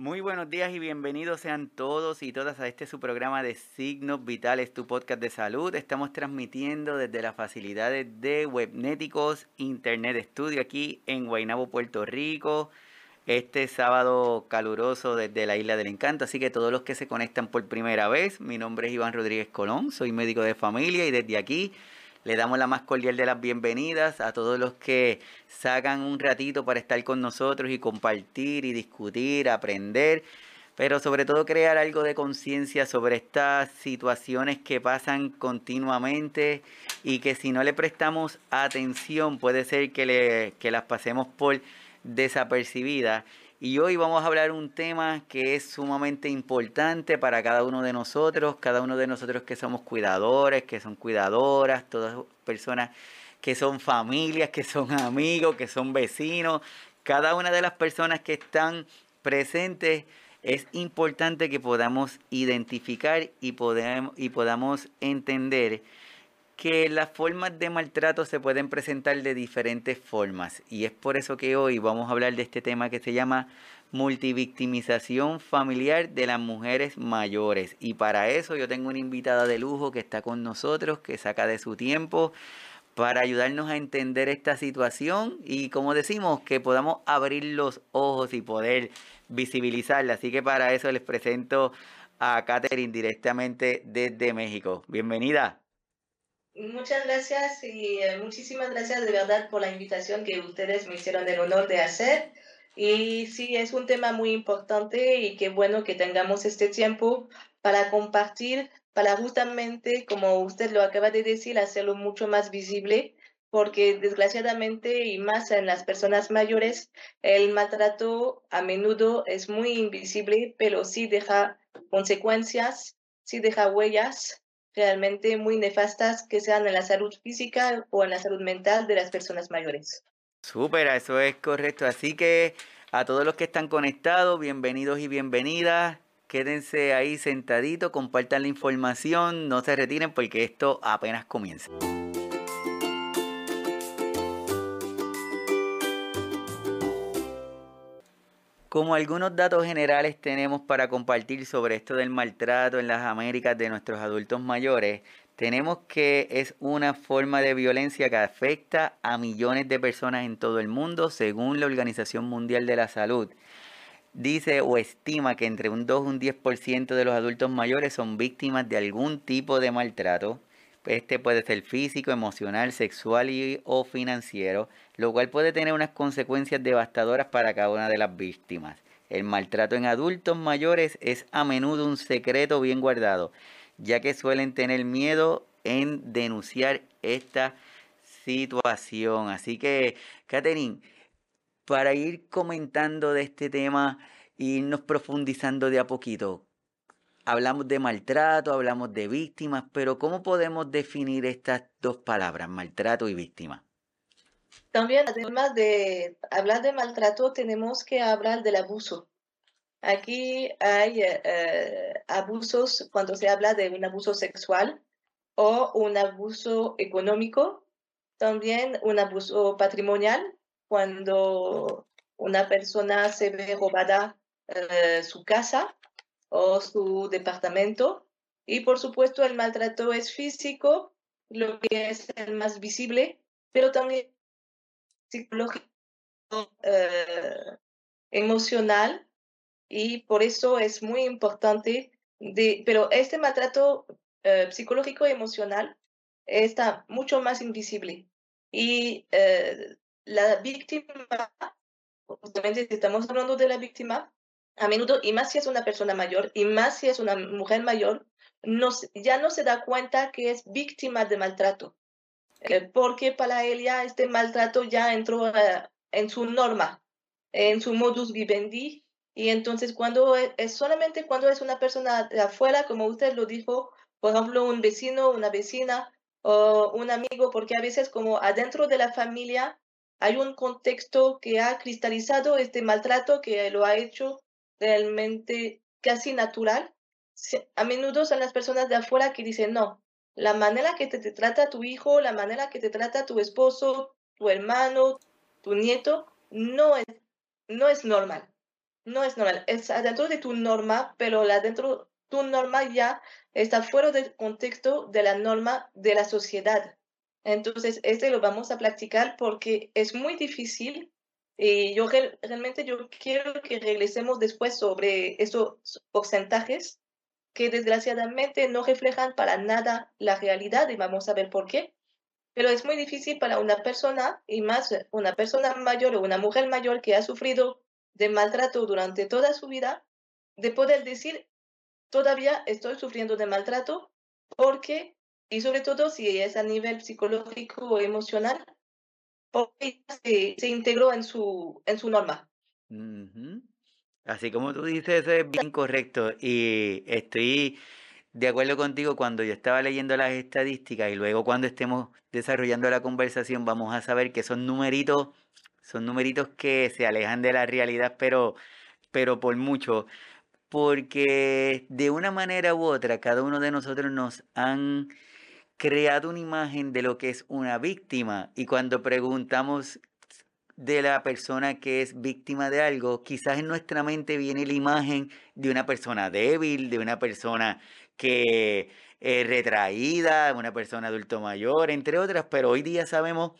Muy buenos días y bienvenidos sean todos y todas a este su programa de Signos Vitales, tu podcast de salud. Estamos transmitiendo desde las facilidades de Webnéticos Internet Studio aquí en Guaynabo, Puerto Rico. Este sábado caluroso desde la Isla del Encanto, así que todos los que se conectan por primera vez, mi nombre es Iván Rodríguez Colón, soy médico de familia y desde aquí le damos la más cordial de las bienvenidas a todos los que sacan un ratito para estar con nosotros y compartir y discutir, aprender, pero sobre todo crear algo de conciencia sobre estas situaciones que pasan continuamente y que si no le prestamos atención puede ser que, le, que las pasemos por desapercibidas y hoy vamos a hablar un tema que es sumamente importante para cada uno de nosotros, cada uno de nosotros que somos cuidadores, que son cuidadoras, todas personas que son familias, que son amigos, que son vecinos, cada una de las personas que están presentes es importante que podamos identificar y, y podamos entender que las formas de maltrato se pueden presentar de diferentes formas y es por eso que hoy vamos a hablar de este tema que se llama multivictimización familiar de las mujeres mayores y para eso yo tengo una invitada de lujo que está con nosotros, que saca de su tiempo para ayudarnos a entender esta situación y como decimos que podamos abrir los ojos y poder visibilizarla. Así que para eso les presento a Catherine directamente desde México. Bienvenida. Muchas gracias y eh, muchísimas gracias de verdad por la invitación que ustedes me hicieron el honor de hacer. Y sí, es un tema muy importante y qué bueno que tengamos este tiempo para compartir, para justamente, como usted lo acaba de decir, hacerlo mucho más visible, porque desgraciadamente y más en las personas mayores, el maltrato a menudo es muy invisible, pero sí deja consecuencias, sí deja huellas realmente muy nefastas que sean en la salud física o en la salud mental de las personas mayores. Súper, eso es correcto. Así que a todos los que están conectados, bienvenidos y bienvenidas. Quédense ahí sentaditos, compartan la información, no se retiren porque esto apenas comienza. Como algunos datos generales tenemos para compartir sobre esto del maltrato en las Américas de nuestros adultos mayores, tenemos que es una forma de violencia que afecta a millones de personas en todo el mundo, según la Organización Mundial de la Salud. Dice o estima que entre un 2 y un 10% de los adultos mayores son víctimas de algún tipo de maltrato. Este puede ser físico, emocional, sexual y, o financiero lo cual puede tener unas consecuencias devastadoras para cada una de las víctimas. El maltrato en adultos mayores es a menudo un secreto bien guardado, ya que suelen tener miedo en denunciar esta situación. Así que, Catherine, para ir comentando de este tema irnos profundizando de a poquito, hablamos de maltrato, hablamos de víctimas, pero ¿cómo podemos definir estas dos palabras, maltrato y víctima? También, además de hablar de maltrato, tenemos que hablar del abuso. Aquí hay eh, eh, abusos cuando se habla de un abuso sexual o un abuso económico, también un abuso patrimonial, cuando una persona se ve robada eh, su casa o su departamento. Y por supuesto el maltrato es físico, lo que es el más visible, pero también psicológico, eh, emocional, y por eso es muy importante, de, pero este maltrato eh, psicológico y emocional está mucho más invisible. Y eh, la víctima, justamente si estamos hablando de la víctima, a menudo, y más si es una persona mayor, y más si es una mujer mayor, no, ya no se da cuenta que es víctima de maltrato. Eh, porque para ella este maltrato ya entró eh, en su norma, en su modus vivendi, y entonces cuando e, es, solamente cuando es una persona de afuera, como usted lo dijo, por ejemplo, un vecino, una vecina o un amigo, porque a veces como adentro de la familia hay un contexto que ha cristalizado este maltrato que lo ha hecho realmente casi natural. A menudo son las personas de afuera que dicen, no, la manera que te, trata tu hijo, la manera que te trata tu esposo, tu hermano, tu nieto, no es, no es normal. no es normal, es adentro de tu norma, pero la dentro tu norma ya está fuera del contexto de la norma de la sociedad. Entonces, este lo vamos a practicar porque es muy difícil y yo realmente yo quiero que regresemos después sobre esos porcentajes que desgraciadamente no reflejan para nada la realidad y vamos a ver por qué. Pero es muy difícil para una persona y más una persona mayor o una mujer mayor que ha sufrido de maltrato durante toda su vida de poder decir todavía estoy sufriendo de maltrato porque, y sobre todo si es a nivel psicológico o emocional, porque se, se integró en su, en su norma. Así como tú dices, eso es bien correcto. Y estoy de acuerdo contigo cuando yo estaba leyendo las estadísticas y luego cuando estemos desarrollando la conversación vamos a saber que son numeritos, son numeritos que se alejan de la realidad, pero, pero por mucho porque de una manera u otra cada uno de nosotros nos han creado una imagen de lo que es una víctima y cuando preguntamos de la persona que es víctima de algo, quizás en nuestra mente viene la imagen de una persona débil, de una persona que es retraída, una persona adulto mayor, entre otras, pero hoy día sabemos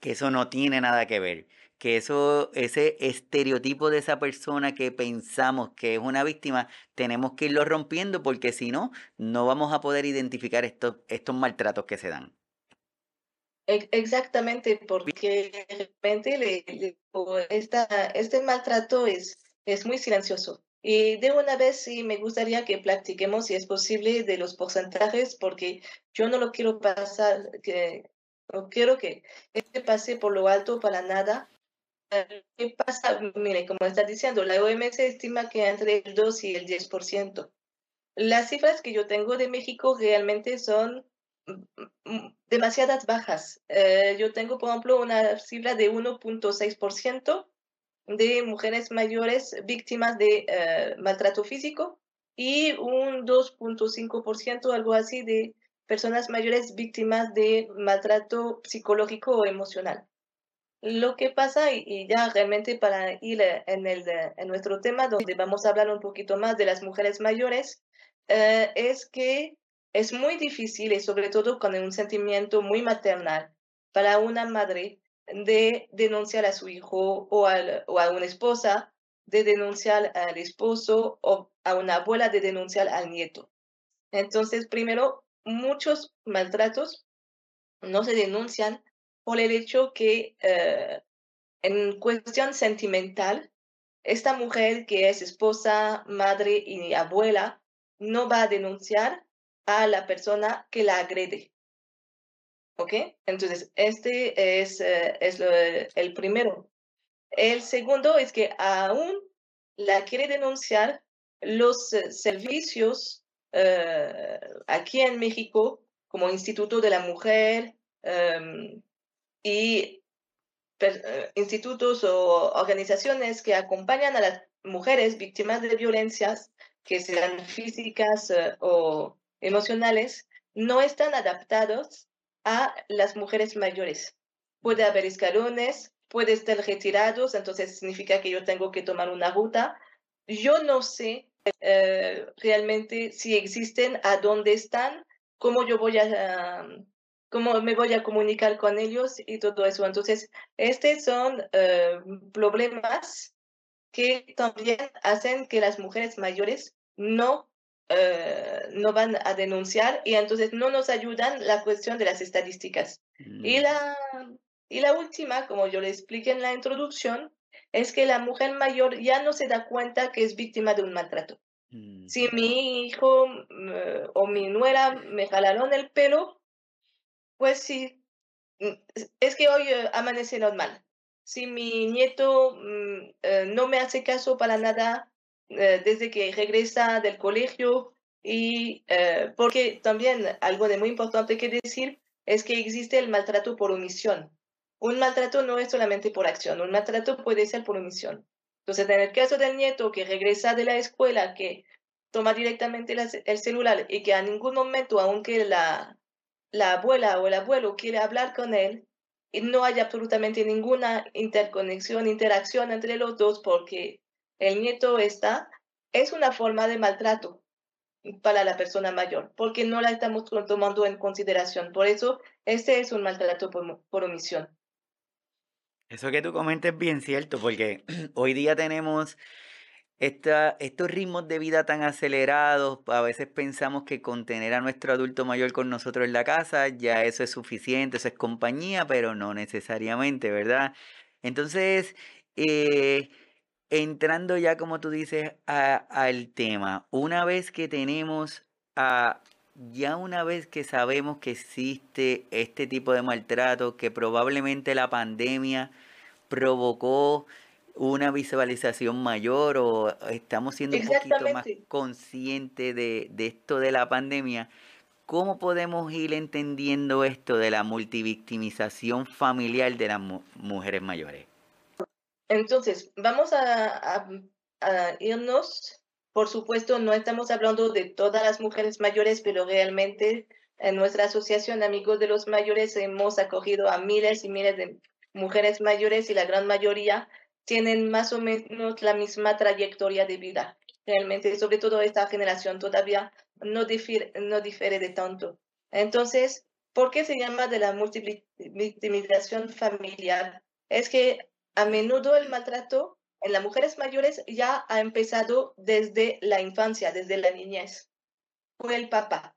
que eso no tiene nada que ver que eso, ese estereotipo de esa persona que pensamos que es una víctima, tenemos que irlo rompiendo porque si no, no vamos a poder identificar estos, estos maltratos que se dan. Exactamente, porque de repente le, esta, este maltrato es, es muy silencioso. Y de una vez sí me gustaría que platiquemos, si es posible, de los porcentajes, porque yo no lo quiero pasar, que no quiero que este pase por lo alto para nada, ¿Qué pasa? Mire, como está diciendo, la OMS estima que entre el 2 y el 10%. Las cifras que yo tengo de México realmente son mm, mm, demasiadas bajas. Eh, yo tengo, por ejemplo, una cifra de 1.6% de mujeres mayores víctimas de eh, maltrato físico y un 2.5%, algo así, de personas mayores víctimas de maltrato psicológico o emocional. Lo que pasa, y, ya realmente para ir eh, en, el, en nuestro tema, donde vamos a hablar un poquito más de las mujeres mayores, eh, es que es muy difícil, y sobre todo con un sentimiento muy maternal, para una madre de denunciar a su hijo o, o a una esposa, de denunciar al esposo o a una abuela de denunciar al nieto. Entonces, primero, muchos maltratos no se denuncian por el hecho que eh, en cuestión sentimental, esta mujer que es esposa, madre y abuela no va a denunciar a la persona que la agrede. ¿Ok? Entonces, este es, eh, es el primero. El segundo es que aún la quiere denunciar los eh, servicios aquí en México, como Instituto de la Mujer, em, y eh, institutos o organizaciones que acompañan a las mujeres víctimas de violencias, que sean físicas eh, o emocionales, no están adaptados a las mujeres mayores. Puede haber escalones, puede estar retirados, entonces significa que yo tengo que tomar una ruta. Yo no sé eh, realmente si existen, a dónde están, cómo yo voy a, cómo me voy a comunicar con ellos y todo eso. Entonces, estos son eh, problemas que también hacen que las mujeres mayores no, eh, no van a denunciar y entonces no nos ayudan la cuestión de las estadísticas. Y, mm. la, y la última, como yo le expliqué en la introducción, es que la mujer mayor ya no se da cuenta que es víctima de un maltrato. Si mm. mi hijo mm, o mi nuera me jalaron el pelo, pues sí, mm, es que hoy eh, amanece normal. Si mi nieto mm, eh, no me hace caso para nada eh, desde que regresa del colegio y porque también algo de muy importante que decir es que existe el maltrato por omisión. Un maltrato no es solamente por acción, un maltrato puede ser por omisión. Entonces, en el caso del nieto que regresa de la escuela, que toma directamente el celular y que a ningún momento, aunque la, la abuela o el abuelo quiere hablar con él y no hay absolutamente ninguna interconexión, interacción entre los dos porque el nieto está, es una forma de maltrato para la persona mayor, porque no la estamos tomando en consideración. Por eso, este es un maltrato por, omisión. Eso que tú comentas es bien cierto, porque hoy día tenemos estos ritmos de vida tan acelerados, a veces pensamos que con tener a nuestro adulto mayor con nosotros en la casa, ya eso es suficiente, eso es compañía, pero no necesariamente, ¿verdad? Entonces, eh, entrando ya, como tú dices, al tema, una vez que tenemos a, ya una vez que sabemos que existe este tipo de maltrato, que probablemente la pandemia provocó una visualización mayor o estamos siendo un poquito más conscientes de, de esto de la pandemia, ¿cómo podemos ir entendiendo esto de la multivictimización familiar de las mujeres mayores? Entonces, vamos a, irnos, por supuesto, no estamos hablando de todas las mujeres mayores, pero realmente en nuestra asociación Amigos de los Mayores hemos acogido a miles y miles de mujeres mayores y la gran mayoría tienen más o menos la misma trayectoria de vida. Realmente, sobre todo esta generación todavía no difiere, no difiere de tanto. Entonces, ¿por qué se llama de la multivictimización familiar? Es que a menudo el maltrato en las mujeres mayores ya ha empezado desde la infancia, desde la niñez. Fue el papá.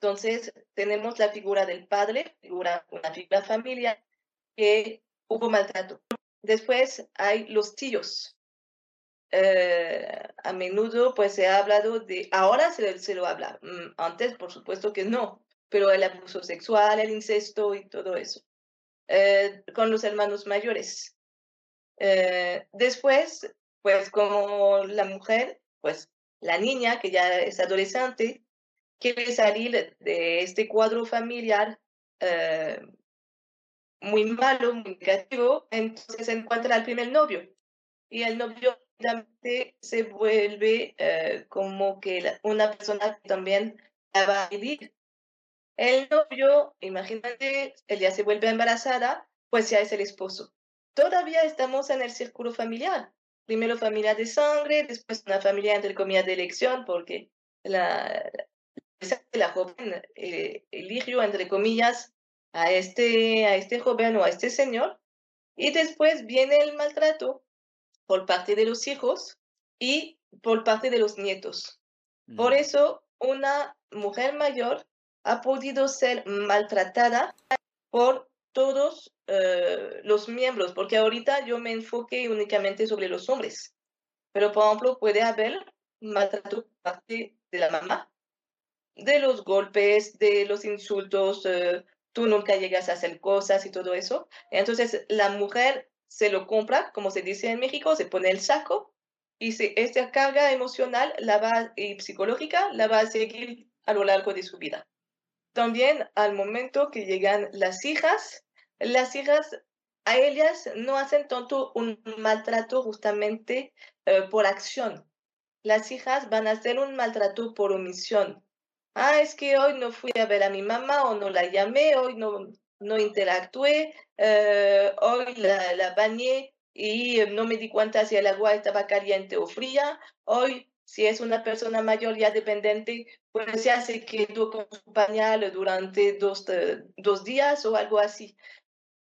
Entonces, tenemos la figura del padre, figura, una figura familiar, que hubo maltrato. Después hay los tíos. Eh, a menudo pues se ha hablado de, ahora se, se lo habla, mm, antes por supuesto que no, pero el abuso sexual, el incesto y todo eso. Eh, con los hermanos mayores. Eh, después, pues como la mujer, pues la niña que ya es adolescente, quiere salir de este cuadro familiar muy malo, muy negativo, entonces encuentra al primer novio. Y el novio se vuelve eh, como que una persona que también la va a vivir. El novio, imagínate, ella se vuelve embarazada, pues ya es el esposo. Todavía estamos en el círculo familiar. Primero familia de sangre, después una familia entre comillas de elección, porque la, la joven eh, eligió entre comillas a este, a este joven o a este señor. Y después viene el maltrato por parte de los hijos y por parte de los nietos. Por mm. eso, una mujer mayor ha podido ser maltratada por todos eh, los miembros, porque ahorita yo me enfoqué únicamente sobre los hombres. Pero, por ejemplo, puede haber maltrato por parte de la mamá, de los golpes, de los insultos, eh, tú nunca llegas a hacer cosas y todo eso. Entonces la mujer se lo compra, como se dice en México, se pone el saco y se, esta carga emocional la va, y psicológica la va a seguir a lo largo de su vida. También al momento que llegan las hijas, las hijas a ellas no hacen tanto un maltrato justamente eh, por acción. Las hijas van a hacer un maltrato por omisión ah, es que hoy no fui a ver a mi mamá o no la llamé, hoy no, no interactué, eh, hoy la, la bañé y eh, no me di cuenta si el agua estaba caliente o fría, hoy si es una persona mayor ya dependiente, pues se quedó con su pañal durante dos, eh, dos días o algo así.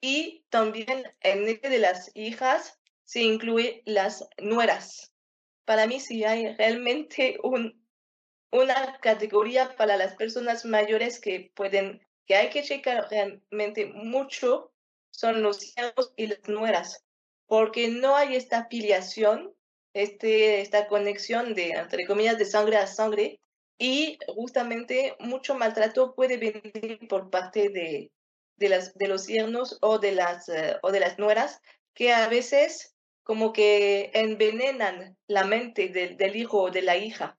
Y también en el de las hijas se incluye las nueras. Para mí, si hay realmente un, una categoría para las personas mayores que pueden, que hay que checar realmente mucho, son los hijos y las nueras, porque no hay esta afiliación, este, esta conexión de, entre comillas, de sangre a sangre, y justamente mucho maltrato puede venir por parte de, de, las, de los yernos o de, las, eh, o de las nueras, que a veces como que envenenan la mente del, del hijo o de la hija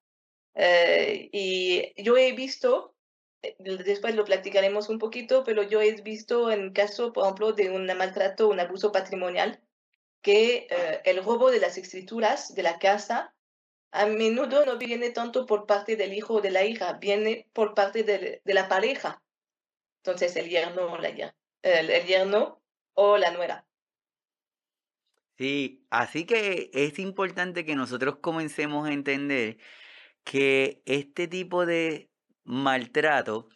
eh, y yo he visto, eh, después lo platicaremos un poquito, pero yo he visto en caso, por ejemplo, de un maltrato, un abuso patrimonial, que eh, el robo de las escrituras de la casa a menudo no viene tanto por parte del hijo o de la hija, viene por parte de, de la pareja. Entonces, el yerno, la, el, el yerno o la nuera. Sí, así que es importante que nosotros comencemos a entender que este tipo de maltrato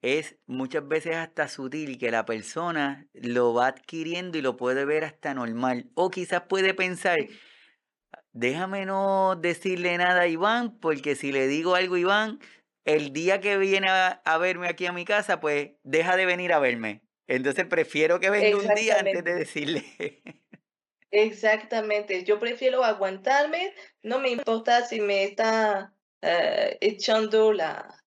es muchas veces hasta sutil, que la persona lo va adquiriendo y lo puede ver hasta normal. O quizás puede pensar, déjame no decirle nada a Iván, porque si le digo algo a Iván, el día que viene a, a verme aquí a mi casa, pues deja de venir a verme. Entonces prefiero que venga un día antes de decirle. Exactamente, yo prefiero aguantarme, no me importa si me está eh, echando la,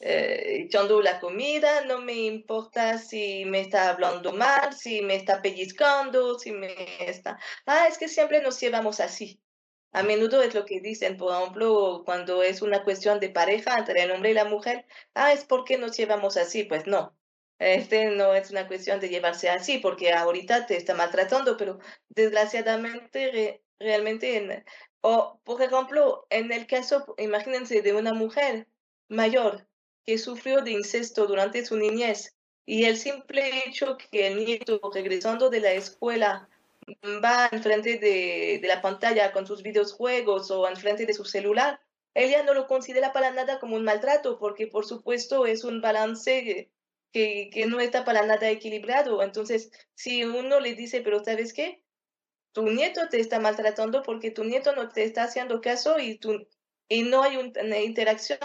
eh, echando la comida, no me importa si me está hablando mal, si me está pellizcando, si me está... Ah, es que siempre nos llevamos así. A menudo es lo que dicen, por ejemplo, cuando es una cuestión de pareja entre el hombre y la mujer, ah, es porque nos llevamos así. Pues no, este no es una cuestión de llevarse así, porque ahorita te está maltratando, pero desgraciadamente realmente, en, o por ejemplo, en el caso, imagínense, de una mujer mayor que sufrió de incesto durante su niñez y el simple hecho que el nieto regresando de la escuela va enfrente de, de la pantalla con sus videojuegos o enfrente de su celular, ella no lo considera para nada como un maltrato, porque por supuesto es un balance que, que no está para nada equilibrado. Entonces, si uno le dice, pero ¿sabes qué? Tu nieto te está maltratando porque tu nieto no te está haciendo caso y, y no hay una interacción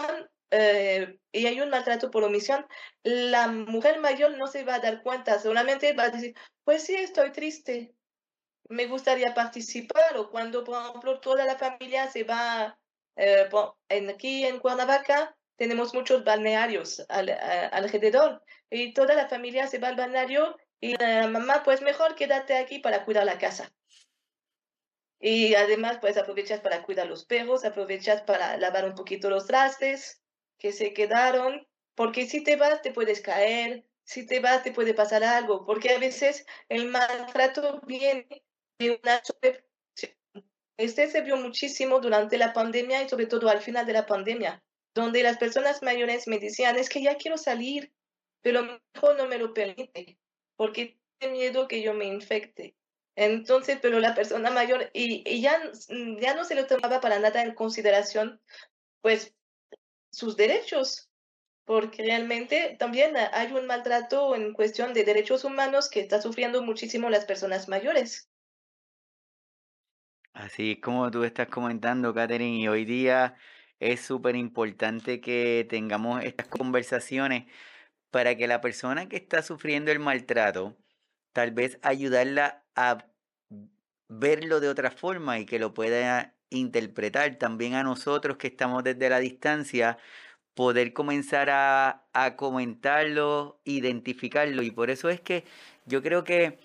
eh, y hay un maltrato por omisión, la mujer mayor no se va a dar cuenta, solamente va a decir, pues sí, estoy triste, me gustaría participar, o cuando, por ejemplo, toda la familia se va, eh, aquí en Cuernavaca, tenemos muchos balnearios alrededor y toda la familia se va al balneario y la mamá, pues mejor quédate aquí para cuidar la casa. Y además, pues aprovechas para cuidar los perros, aprovechas para lavar un poquito los trastes que se quedaron, porque si te vas te puedes caer, si te vas te puede pasar algo, porque a veces el maltrato viene de una Este se vio muchísimo durante la pandemia y sobre todo al final de la pandemia donde las personas mayores me decían, es que ya quiero salir, pero mi hijo no me lo permite, porque tiene miedo que yo me infecte. Entonces, pero la persona mayor, y, y ya, ya no se le tomaba para nada en consideración, pues, sus derechos, porque realmente también hay un maltrato en cuestión de derechos humanos que está sufriendo muchísimo las personas mayores. Así como tú estás comentando, Catherine, y hoy día es súper importante que tengamos estas conversaciones para que la persona que está sufriendo el maltrato, tal vez ayudarla a verlo de otra forma y que lo pueda interpretar. También a nosotros que estamos desde la distancia, poder comenzar a, a comentarlo, identificarlo. Y por eso es que yo creo que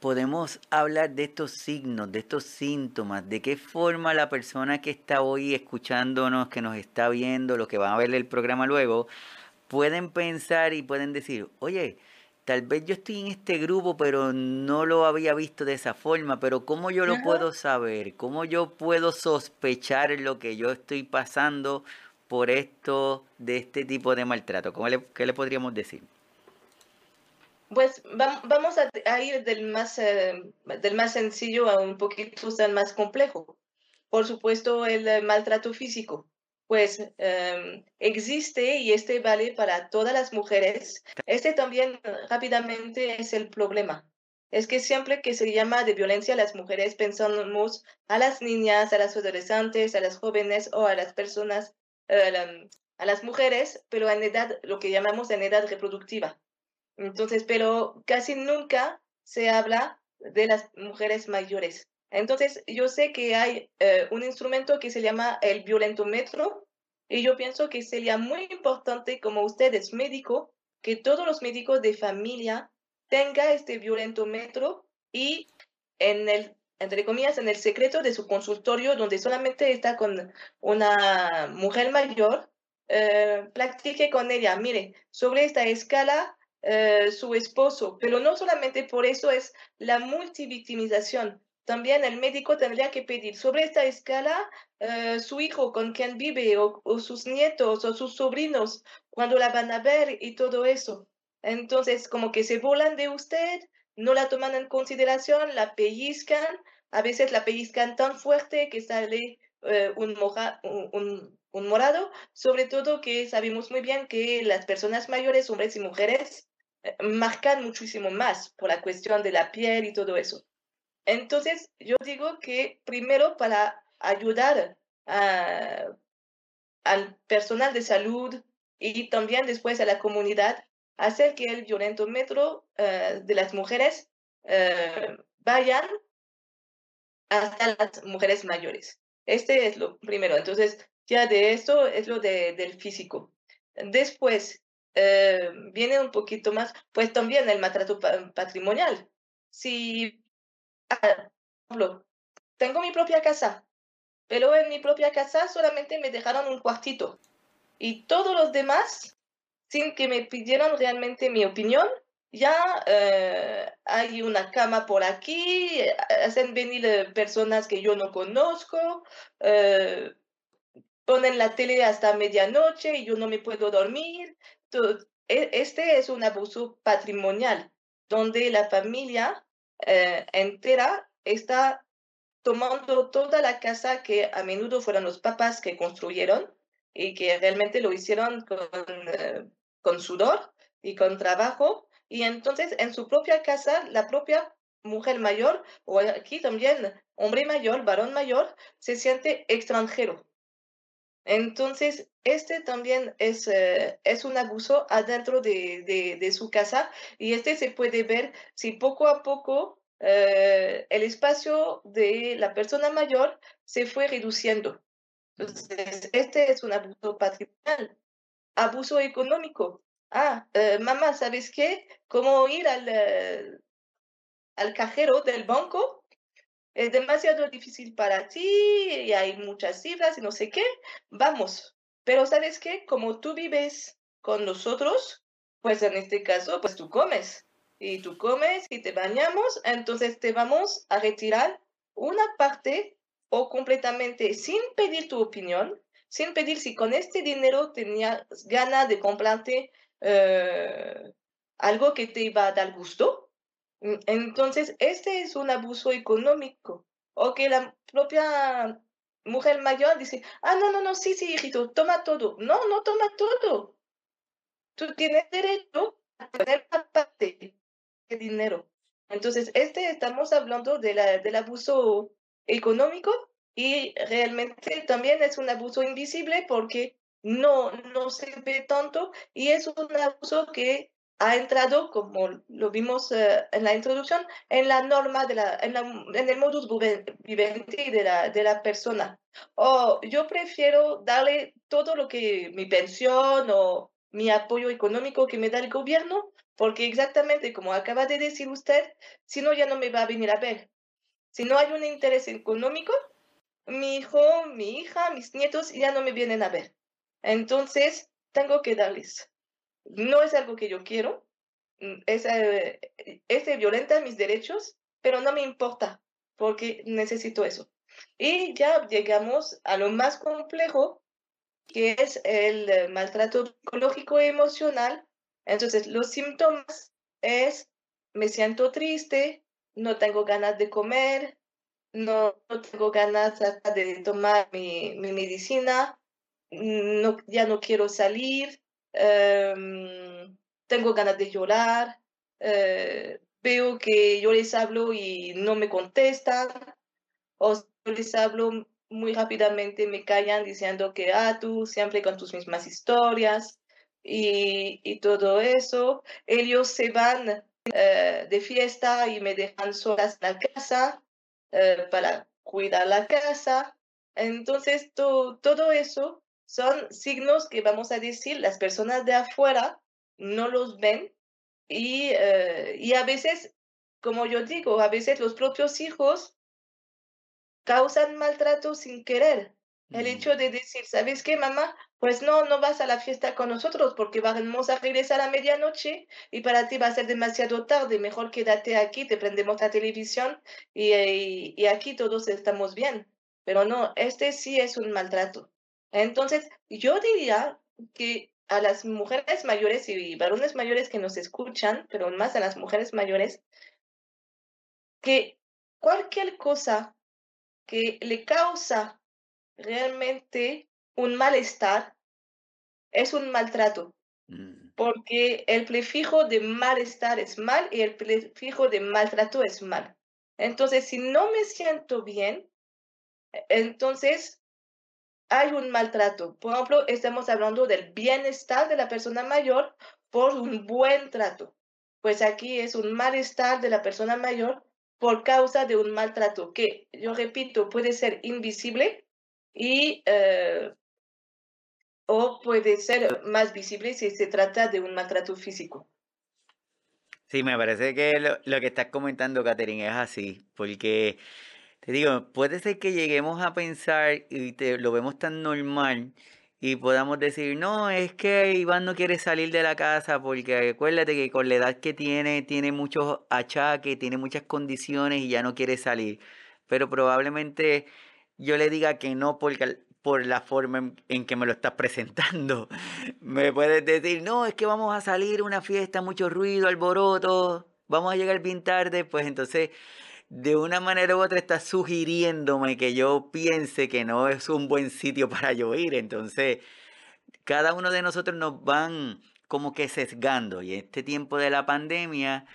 podemos hablar de estos signos, de estos síntomas, de qué forma la persona que está hoy escuchándonos, que nos está viendo, los que van a ver el programa luego, pueden pensar y pueden decir, oye, tal vez yo estoy en este grupo, pero no lo había visto de esa forma, pero ¿cómo yo lo puedo saber? ¿Cómo yo puedo sospechar lo que yo estoy pasando por esto, de este tipo de maltrato? ¿Cómo le, ¿Qué le podríamos decir? Pues vamos a, ir del más, eh, del más sencillo a un poquito más complejo. Por supuesto, el eh, maltrato físico. Pues em, existe y este vale para todas las mujeres. Este también rápidamente es el problema. Es que siempre que se llama de violencia a las mujeres pensamos a las niñas, a las adolescentes, a las jóvenes o a las personas, eh, a las mujeres, pero en edad, lo que llamamos en edad reproductiva. Entonces, pero casi nunca se habla de las mujeres mayores. Entonces, yo sé que hay eh, un instrumento que se llama el violentómetro y yo pienso que sería muy importante, como usted es médico, que todos los médicos de familia tengan este violentómetro y en el, entre comillas, en el secreto de su consultorio, donde solamente está con una mujer mayor, eh, practique con ella, mire, sobre esta escala eh, su esposo, pero no solamente por eso es la multivictimización. También el médico tendría que pedir sobre esta escala eh, su hijo con quien vive o, sus nietos o sus sobrinos, cuando la van a ver y todo eso. Entonces, como que se volan de usted, no la toman en consideración, la pellizcan, a veces la pellizcan tan fuerte que sale eh, un, un, un, morado, sobre todo que sabemos muy bien que las personas mayores, hombres y mujeres, eh, marcan muchísimo más por la cuestión de la piel y todo eso. Entonces, yo digo que primero para ayudar a, al personal de salud y también después a la comunidad, hacer que el violentómetro uh, de las mujeres uh, vayan hasta las mujeres mayores. Este es lo primero. Entonces, ya de esto es lo de, del físico. Después, uh, viene un poquito más, pues también el maltrato patrimonial. Si, por ejemplo, tengo mi propia casa, pero en mi propia casa solamente me dejaron un cuartito. Y todos los demás, sin que me pidieran realmente mi opinión, ya eh, hay una cama por aquí, hacen venir eh, personas que yo no conozco, eh, ponen la tele hasta medianoche y yo no me puedo dormir. E, este es un abuso patrimonial, donde la familia entera está tomando toda la casa que a menudo fueron los papás que construyeron y que realmente lo hicieron con, eh, con sudor y con trabajo. Y entonces en su propia casa, la propia mujer mayor, o aquí también hombre mayor, varón mayor, se siente extranjero. Entonces, este también es, eh, es un abuso adentro de, de, su casa y este se puede ver si poco a poco eh, el espacio de la persona mayor se fue reduciendo. Entonces, este es un abuso patrimonial. Abuso económico. Ah, eh, mamá, ¿sabes qué? ¿Cómo ir al, eh, al cajero del banco? Es demasiado difícil para ti y hay muchas cifras y no sé qué. Vamos. Pero ¿sabes qué? Como tú vives con nosotros, pues en este caso, pues tú comes y tú comes y te bañamos, entonces te vamos a retirar una parte o completamente sin pedir tu opinión, sin pedir si con este dinero tenías ganas de comprarte eh, algo que te iba a dar gusto. Mm, entonces, este es un abuso económico. O que la propia mujer mayor dice, ah, no, no, no, sí, sí, hijito, toma todo. No, no toma todo. Tú tienes derecho a tener parte dinero. Entonces, este estamos hablando de la, del abuso económico y realmente también es un abuso invisible porque no, no se ve tanto y es un abuso que ha entrado, como lo vimos uh, en la introducción, en la norma, de la, en, la, en el modus vivendi de la, de la persona. O yo prefiero darle todo lo que mi pensión o mi apoyo económico que me da el gobierno porque exactamente como acaba de decir usted, si no, ya no me va a venir a ver. Si no hay un interés económico, mi hijo, mi hija, mis nietos ya no me vienen a ver. Entonces, tengo que darles. No es algo que yo quiero, mm, es, eh, violenta mis derechos, pero no me importa, porque necesito eso. Y ya llegamos a lo más complejo, que es el eh, maltrato psicológico y emocional, entonces, los síntomas es, me siento triste, no tengo ganas de comer, no, no tengo ganas de tomar mi, mi medicina, no, ya no quiero salir, em, tengo ganas de llorar, eh, veo que yo les hablo y no me contestan, o yo les hablo muy rápidamente, me callan diciendo que, ah, tú siempre con tus mismas historias, y, todo eso. Ellos se van eh, de fiesta y me dejan solas en la casa eh, para cuidar la casa. Entonces, todo eso son signos que vamos a decir las personas de afuera no los ven y, eh, y a veces, como yo digo, a veces los propios hijos causan maltrato sin querer. El hecho de decir, ¿sabes qué, mamá? Pues no, no vas a la fiesta con nosotros porque vamos a regresar a medianoche y para ti va a ser demasiado tarde. Mejor quédate aquí, te prendemos la televisión y, y, aquí todos estamos bien. Pero no, este sí es un maltrato. Entonces, yo diría que a las mujeres mayores y varones mayores que nos escuchan, pero más a las mujeres mayores, que cualquier cosa que le causa realmente un malestar es un maltrato, Mm, porque el prefijo de malestar es mal y el prefijo de maltrato es mal. Entonces, si no me siento bien, e- entonces hay un maltrato. Por ejemplo, estamos hablando del bienestar de la persona mayor por un buen trato. Pues aquí es un malestar de la persona mayor por causa de un maltrato que, yo repito, puede ser invisible y eh, o puede ser más visible si se trata de un maltrato físico. Sí, me parece que lo, lo que estás comentando, Catherine, es así, porque digo, puede ser que lleguemos a pensar y te, lo vemos tan normal y podamos decir, no, es que Iván no quiere salir de la casa porque acuérdate que con la edad que tiene, tiene muchos achaques, tiene muchas condiciones y ya no quiere salir. Pero probablemente yo le diga que no porque, por la forma en, que me lo estás presentando. Me puedes decir, no, es que vamos a salir una fiesta, mucho ruido, alboroto, vamos a llegar bien tarde, pues entonces de una manera u otra estás sugiriéndome que yo piense que no es un buen sitio para yo ir. Entonces, cada uno de nosotros nos van como que sesgando. Y este tiempo de la pandemia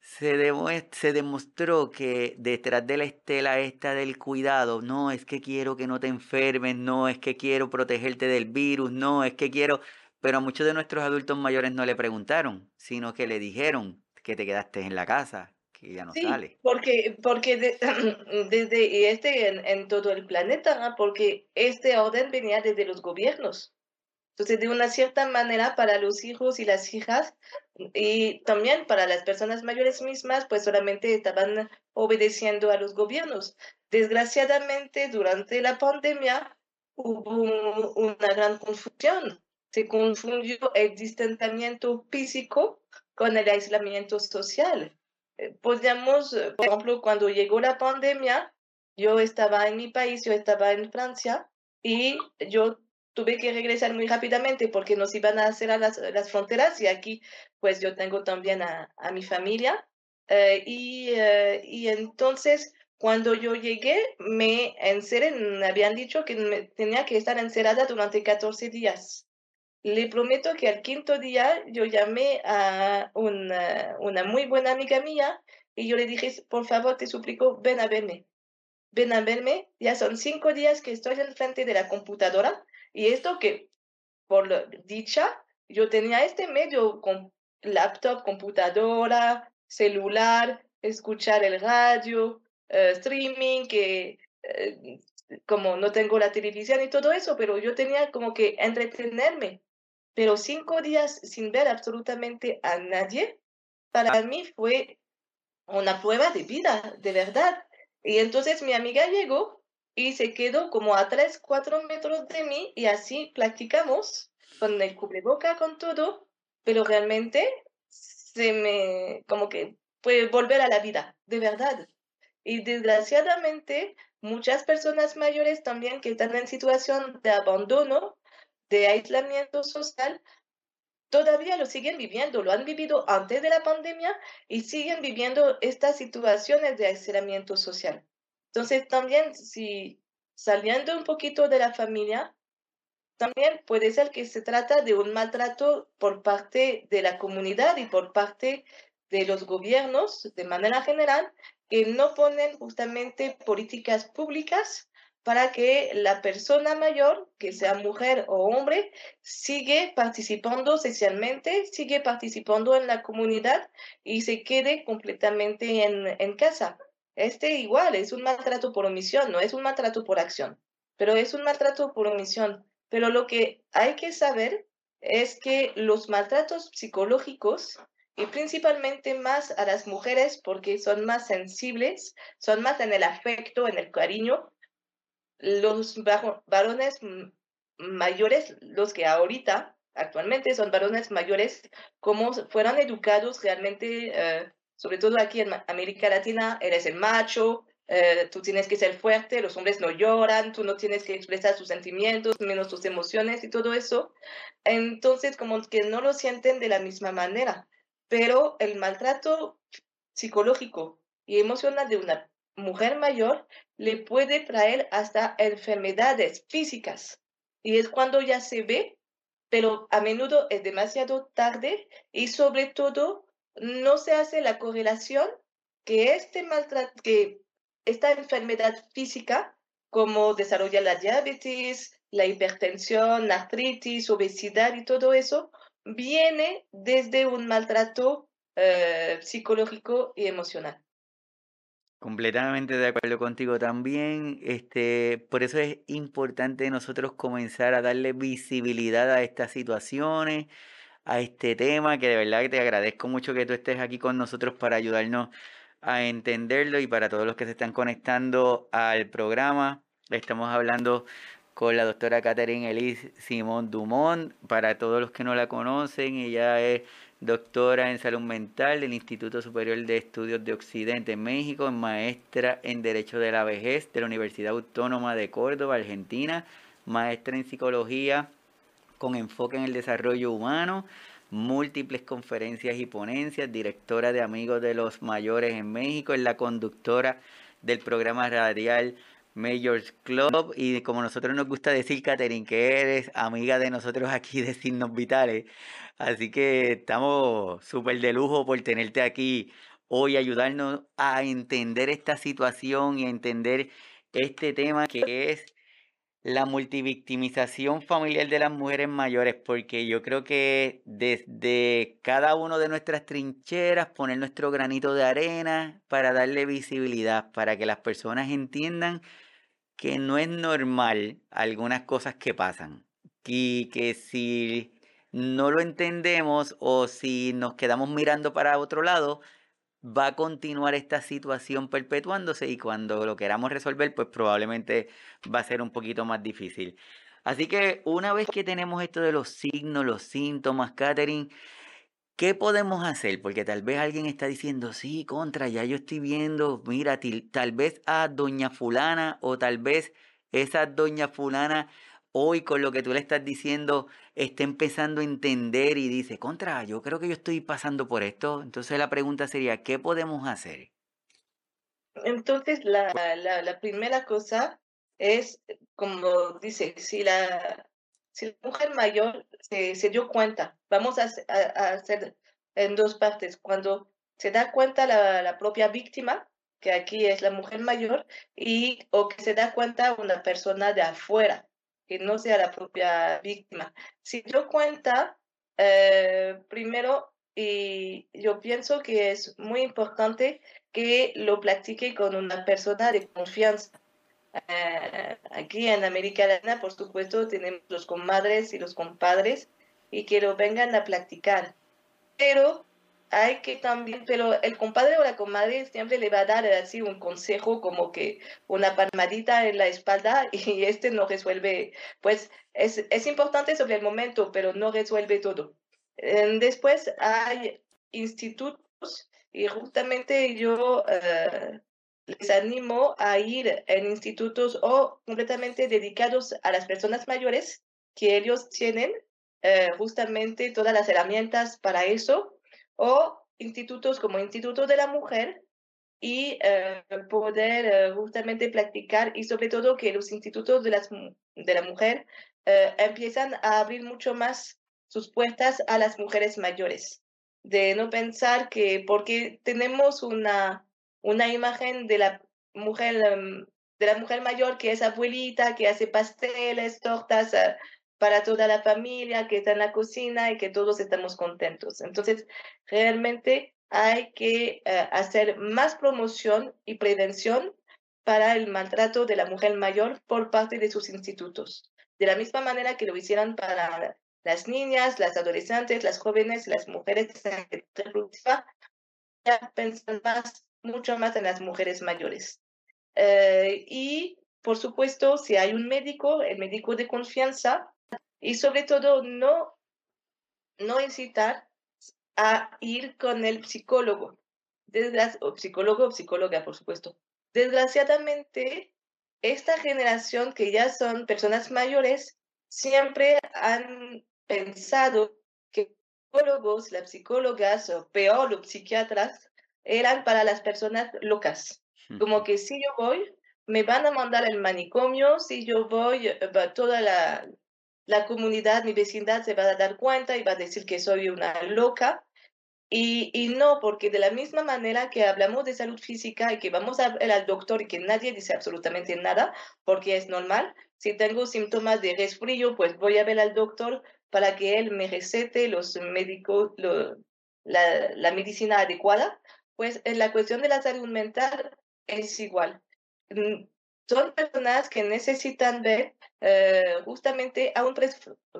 se demostró que detrás de la estela esta del cuidado, no es que quiero que no te enfermes, no es que quiero protegerte del virus, no es que quiero... Pero a muchos de nuestros adultos mayores no le preguntaron, sino que le dijeron que te quedaste en la casa, que ya no Sí, sales. porque, porque de- desde y este en, en todo el planeta, porque este orden venía desde los gobiernos. Entonces, de una cierta manera, para los hijos y las hijas, y también para las personas mayores mismas, pues solamente estaban obedeciendo a los gobiernos. Desgraciadamente, durante la pandemia hubo un- una gran confusión. Se confundió el distanciamiento físico con el aislamiento social. Eh, Podríamos, eh, por ejemplo, cuando llegó la pandemia, yo estaba en mi país, yo estaba en Francia, y yo tuve que regresar muy rápidamente porque nos iban a cerrar las, las fronteras y aquí pues yo tengo también a, a mi familia. eh, y, y entonces cuando yo llegué me encerré, me habían dicho que me tenía que estar encerrada durante 14 días. Le prometo que al quinto día yo llamé a una, una muy buena amiga mía y yo le dije, por favor, te suplico, ven a verme ven a verme, ya son cinco días que estoy enfrente de la computadora y esto que por dicha yo tenía este medio con laptop, computadora, celular, escuchar el radio, eh, streaming, que eh, como no tengo la televisión y todo eso, pero yo tenía como que entretenerme. Pero cinco días sin ver absolutamente a nadie, para mí fue una prueba de vida, de verdad. Y entonces mi amiga llegó y se quedó como a 3, 4 metros de mí y así platicamos con el cubreboca, con todo, pero realmente se me, como que fue volver a la vida, de verdad. Y desgraciadamente, muchas personas mayores también que están en situación de abandono, de aislamiento social, todavía lo siguen viviendo, lo han vivido antes de la pandemia y siguen viviendo estas situaciones de aislamiento social. Entonces, también si saliendo un poquito de la familia, también puede ser que se trata de un maltrato por parte de la comunidad y por parte de los gobiernos de manera general que no ponen justamente políticas públicas para que la persona mayor, que sea mujer o hombre, sigue participando socialmente, sigue participando en la comunidad y se quede completamente en, en casa. Este igual es un maltrato por omisión, no es un maltrato por acción, pero es un maltrato por omisión. Pero lo que hay que saber es que los maltratos psicológicos, y principalmente más a las mujeres porque son más sensibles, son más en el afecto, en el cariño, los varo- varones mayores, los que ahorita actualmente son varones mayores, como fueron educados realmente, eh, sobre todo aquí en América Latina, eres el macho, eh, tú tienes que ser fuerte, los hombres no lloran, tú no tienes que expresar sus sentimientos, menos tus emociones y todo eso. Entonces, como que no lo sienten de la misma manera, pero el maltrato psicológico y emocional de una mujer mayor le puede traer hasta enfermedades físicas. Y es cuando ya se ve, pero a menudo es demasiado tarde y sobre todo no se hace la correlación que, este que esta enfermedad física, como desarrolla la diabetes, la hipertensión, artritis, obesidad y todo eso, viene desde un maltrato eh, psicológico y emocional. Completamente de acuerdo contigo también. Este, por eso es importante nosotros comenzar a darle visibilidad a estas situaciones, a este tema, que de verdad te agradezco mucho que tú estés aquí con nosotros para ayudarnos a entenderlo y para todos los que se están conectando al programa. Estamos hablando con la doctora Catherine Elise Simón Dumont. Para todos los que no la conocen, ella es doctora en salud mental del Instituto Superior de Estudios de Occidente en México, maestra en Derecho de la Vejez de la Universidad Autónoma de Córdoba, Argentina, maestra en psicología con enfoque en el desarrollo humano, múltiples conferencias y ponencias, directora de Amigos de los Mayores en México, es la conductora del programa radial Majors Club y como nosotros nos gusta decir, Catherine, que eres amiga de nosotros aquí de Signos Vitales, Así que estamos súper de lujo por tenerte aquí hoy, ayudarnos a entender esta situación y a entender este tema que es la multivictimización familiar de las mujeres mayores, porque yo creo que desde cada uno de nuestras trincheras poner nuestro granito de arena para darle visibilidad, para que las personas entiendan que no es normal algunas cosas que pasan y que si no lo entendemos o si nos quedamos mirando para otro lado, va a continuar esta situación perpetuándose y cuando lo queramos resolver, pues probablemente va a ser un poquito más difícil. Así que una vez que tenemos esto de los signos, los síntomas, Catherine, ¿qué podemos hacer? Porque tal vez alguien está diciendo, sí, contra, ya yo estoy viendo, mira, tal vez a doña fulana o tal vez esa doña fulana hoy con lo que tú le estás diciendo está empezando a entender y dice, contra, yo creo que yo estoy pasando por esto. Entonces la pregunta sería, ¿qué podemos hacer? Entonces la, la, primera cosa es, como dice, si la, si la mujer mayor se, dio cuenta, vamos a, hacer en dos partes, cuando se da cuenta la, la propia víctima, que aquí es la mujer mayor, y o que se da cuenta una persona de afuera, que no sea la propia víctima. Si yo cuenta, eh, primero, y yo pienso que es muy importante que lo practique con una persona de confianza. Eh, aquí en América Latina, por supuesto, tenemos los comadres y los compadres y que lo vengan a practicar. Pero hay que también, pero el compadre o la comadre siempre le va a dar así un consejo como que una palmadita en la espalda y este no resuelve, pues es, es importante sobre el momento, pero no resuelve todo. Después hay institutos y justamente yo eh, les animo a ir en institutos o completamente dedicados a las personas mayores que ellos tienen eh, justamente todas las herramientas para eso o institutos como Instituto de la Mujer y eh, poder eh, justamente practicar y sobre todo que los institutos de, las, de la mujer eh, empiezan a abrir mucho más sus puertas a las mujeres mayores, de no pensar que porque tenemos una, una imagen de la mujer em, de la mujer mayor que es abuelita, que hace pasteles, tortas, para toda la familia que está en la cocina y que todos estamos contentos. Entonces, realmente hay que eh, hacer más promoción y prevención para el maltrato de la mujer mayor por parte de sus institutos. De la misma manera que lo hicieron para las niñas, las adolescentes, las jóvenes, las mujeres ya pensan más, mucho más en las mujeres mayores. Eh, y, por supuesto, si hay un médico, el médico de confianza, y sobre todo no, no incitar a ir con el psicólogo, o psicólogo o psicóloga, por supuesto. Desgraciadamente, esta generación que ya son personas mayores, siempre han pensado que los psicólogos, las psicólogas o peor los psiquiatras eran para las personas locas. Como que si yo voy, me van a mandar al manicomio, si yo voy, eh, toda la, la comunidad, mi vecindad se va a dar cuenta y va a decir que soy una loca. Y, y, no, porque de la misma manera que hablamos de salud física y que vamos a ver al doctor y que nadie dice absolutamente nada, porque es normal, si tengo síntomas de resfrío, pues voy a ver al doctor para que él me recete los médicos, la, la medicina adecuada, pues en la cuestión de la salud mental es igual. Mm, son personas que necesitan ver eh, justamente a un,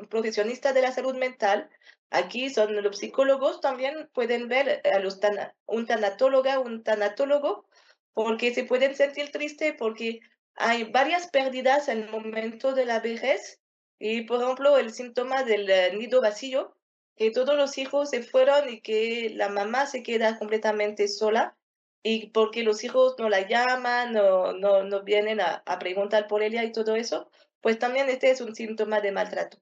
profesionista de la salud mental. Aquí son los psicólogos, también pueden ver a los un tanatólogo, un tanatólogo, porque se pueden sentir tristes porque hay varias pérdidas en el momento de la vejez y, por ejemplo, el síntoma del eh, nido vacío, que todos los hijos se fueron y que la mamá se queda completamente sola y porque los hijos no la llaman, no, no, no vienen a, a preguntar por ella y todo eso, pues también este es un síntoma de maltrato.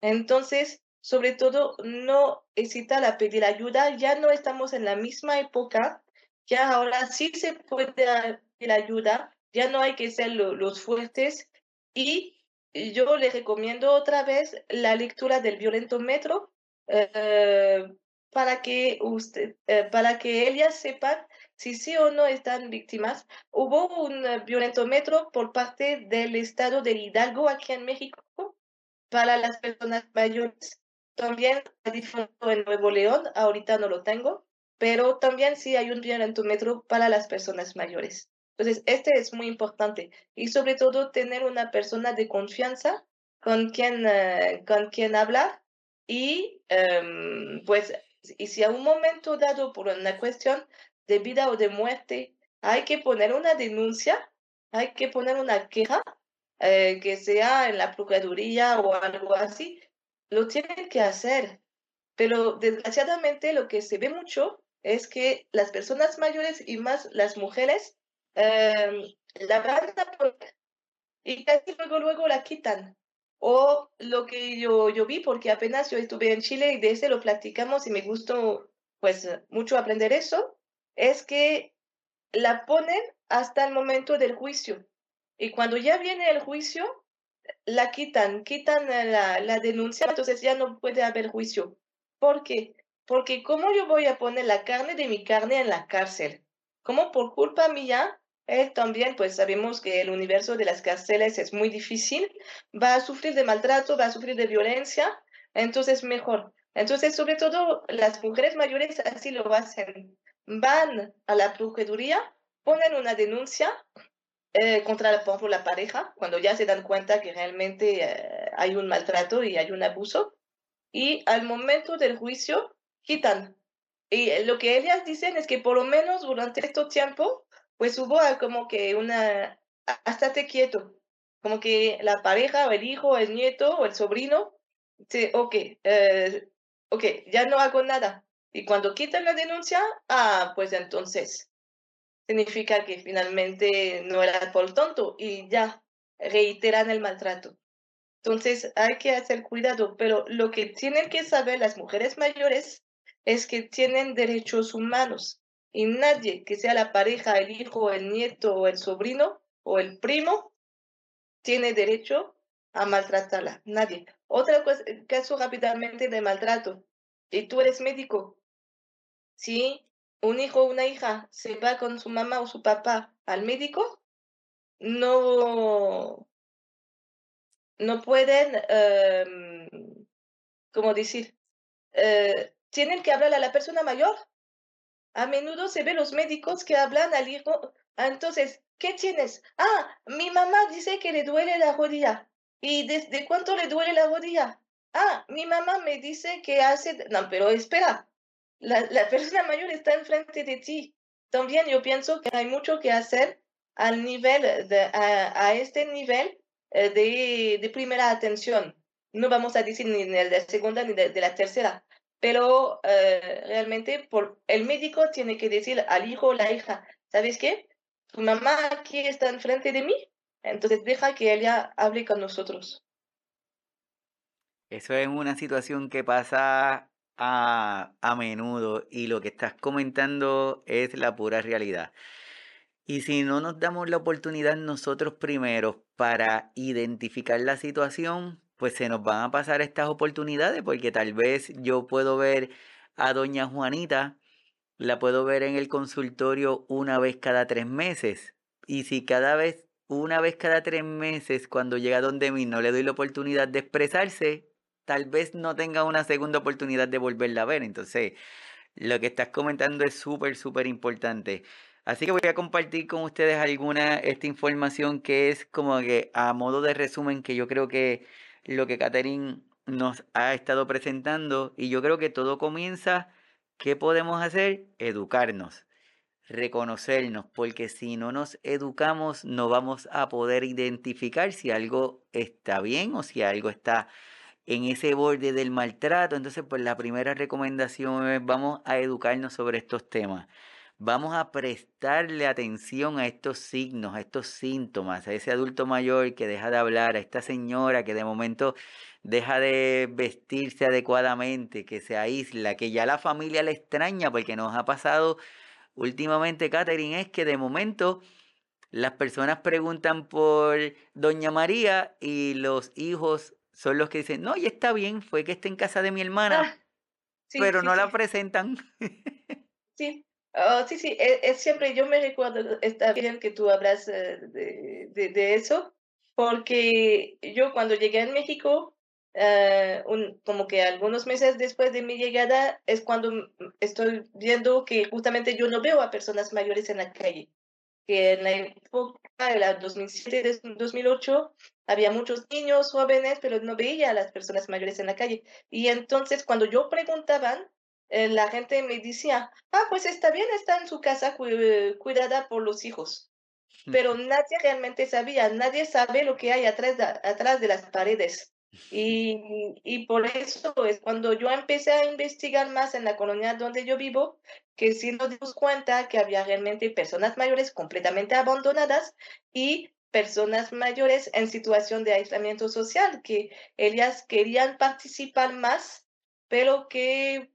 Entonces, sobre todo no hesitar a pedir ayuda. Ya no estamos en la misma época, ya ahora sí se puede pedir ayuda, ya no hay que ser los fuertes y yo le recomiendo otra vez la lectura del violentómetro eh, para que usted, eh, para que ellas sepan si sí o no están víctimas. Hubo un violentómetro por parte del estado de Hidalgo aquí en México para las personas mayores también en Nuevo León, ahorita no lo tengo, pero también sí hay un violentómetro para las personas mayores. Entonces, este es muy importante y sobre todo tener una persona de confianza con quien, eh, con quien hablar y em, pues, y si a un momento dado por una cuestión de vida o de muerte hay que poner una denuncia, hay que poner una queja, eh, que sea en la Procuraduría o algo así, lo tienen que hacer. Pero desgraciadamente lo que se ve mucho es que las personas mayores y más las mujeres em, la van a y casi luego, luego la quitan. O lo que yo, yo vi, porque apenas yo estuve en Chile y de ese lo platicamos y me gustó pues mucho aprender eso, es que la ponen hasta el momento del juicio. Y cuando ya viene el juicio, la quitan, quitan la, la denuncia, entonces ya no puede haber juicio. ¿Por qué? Porque ¿cómo yo voy a poner la carne de mi carne en la cárcel? ¿Cómo por culpa mía? Él también, pues sabemos que el universo de las cárceles es muy difícil, va a sufrir de maltrato, va a sufrir de violencia, entonces mejor. Entonces, sobre todo, las mujeres mayores así lo hacen. Van a la Procuraduría, ponen una denuncia eh, contra, por la pareja, cuando ya se dan cuenta que realmente eh, hay un maltrato y hay un abuso, y al momento del juicio quitan. Y lo que ellas dicen es que por lo menos durante este tiempo, pues hubo como que una, hasta te quieto, como que la pareja o el hijo, el nieto o el sobrino, dice, ok, eh, ok, ya no hago nada. Y cuando quitan la denuncia, ah, pues entonces significa que finalmente no era por tonto y ya reiteran el maltrato. Entonces hay que hacer cuidado, pero lo que tienen que saber las mujeres mayores es que tienen derechos humanos y nadie, que sea la pareja, el hijo, el nieto o el sobrino o el primo, tiene derecho a maltratarla. Nadie. Otra cosa, caso rápidamente de maltrato. Y tú eres médico. Sí, un hijo o una hija se va con su mamá o su papá al médico, no, no pueden, em, ¿cómo decir? Eh, tienen que hablar a la persona mayor. A menudo se ve los médicos que hablan al hijo. Entonces, ¿qué tienes? Ah, mi mamá dice que le duele la rodilla. ¿Y desde cuánto le duele la rodilla? Ah, mi mamá me dice que hace... No, pero espera, la, persona mayor está enfrente de ti. También yo pienso que hay mucho que hacer al nivel de, a, a este nivel eh, de, de, primera atención. No vamos a decir ni de la segunda ni de, de la tercera, pero eh, realmente por, el médico tiene que decir al hijo o la hija, ¿sabes qué? Tu mamá aquí está enfrente de mí, entonces deja que ella hable con nosotros. Eso es una situación que pasa a, menudo y lo que estás comentando es la pura realidad. Y si no nos damos la oportunidad nosotros primero para identificar la situación, pues se nos van a pasar estas oportunidades porque tal vez yo puedo ver a doña Juanita, la puedo ver en el consultorio una vez cada tres meses. Y si cada vez, una vez cada tres meses, cuando llega donde mí no le doy la oportunidad de expresarse, tal vez no tenga una segunda oportunidad de volverla a ver. Entonces, lo que estás comentando es súper, súper importante. Así que voy a compartir con ustedes alguna esta información que es como que a modo de resumen que yo creo que lo que Catherine nos ha estado presentando y yo creo que todo comienza, ¿qué podemos hacer? Educarnos, reconocernos, porque si no nos educamos no vamos a poder identificar si algo está bien o si algo está en ese borde del maltrato. Entonces, pues la primera recomendación es vamos a educarnos sobre estos temas. Vamos a prestarle atención a estos signos, a estos síntomas, a ese adulto mayor que deja de hablar, a esta señora que de momento deja de vestirse adecuadamente, que se aísla, que ya la familia le extraña, porque nos ha pasado últimamente, Catherine, es que de momento las personas preguntan por Doña María y los hijos son los que dicen, no, y está bien, fue que está en casa de mi hermana, Ah, sí, pero sí, no la sí, presentan. sí. Ah, sí, sí, es, es siempre, yo me recuerdo, está bien que tú hablas eh, de, de, de eso, porque yo cuando llegué a México, eh, un, como que algunos meses después de mi llegada, es cuando m- estoy viendo que justamente yo no veo a personas mayores en la calle. Que en la época de la 2007, des- 2008, había muchos niños jóvenes, pero no veía a las personas mayores en la calle. Y entonces cuando yo preguntaban, eh, la gente me decía, ah, pues está bien, está en su casa cu- cuidada por los hijos. Pero nadie realmente sabía, nadie sabe lo que hay atrás de, atrás de las paredes. Y, y por eso es cuando yo empecé a investigar más en la colonia donde yo vivo, que sí nos dimos cuenta que había realmente personas mayores completamente abandonadas y personas mayores en situación de aislamiento social, que ellas querían participar más, pero que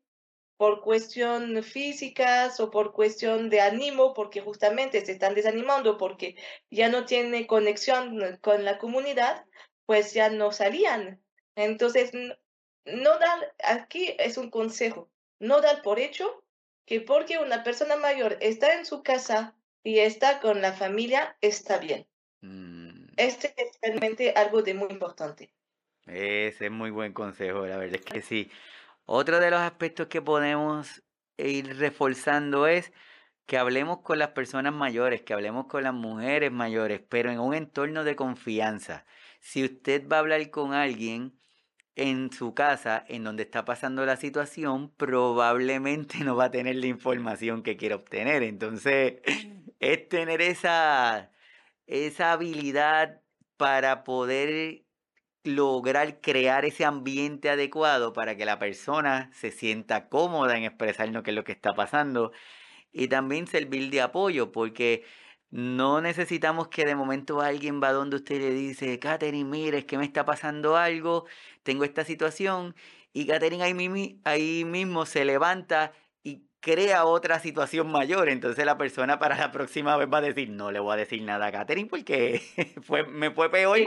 por cuestión físicas o por cuestión de ánimo, porque justamente se están desanimando, porque ya no tiene conexión con la comunidad, pues ya no salían. Entonces, no dar, aquí es un consejo, no dar por hecho que porque una persona mayor está en su casa y está con la familia, está bien. Mm, Este es realmente algo de muy importante. ese es muy buen consejo, la verdad es que sí. Otro de los aspectos que podemos ir reforzando es que hablemos con las personas mayores, que hablemos con las mujeres mayores, pero en un entorno de confianza. Si usted va a hablar con alguien en su casa, en donde está pasando la situación, probablemente no va a tener la información que quiere obtener. Entonces, es tener esa, esa habilidad para poder lograr crear ese ambiente adecuado para que la persona se sienta cómoda en expresarnos qué es lo que está pasando y también servir de apoyo, porque no necesitamos que de momento alguien va donde usted le dice, Katherine, mire, es que me está pasando algo, tengo esta situación, y Katherine ahí, ahí mismo se levanta y crea otra situación mayor. Entonces la persona para la próxima vez va a decir, no le voy a decir nada a Katherine porque fue, me fue peor.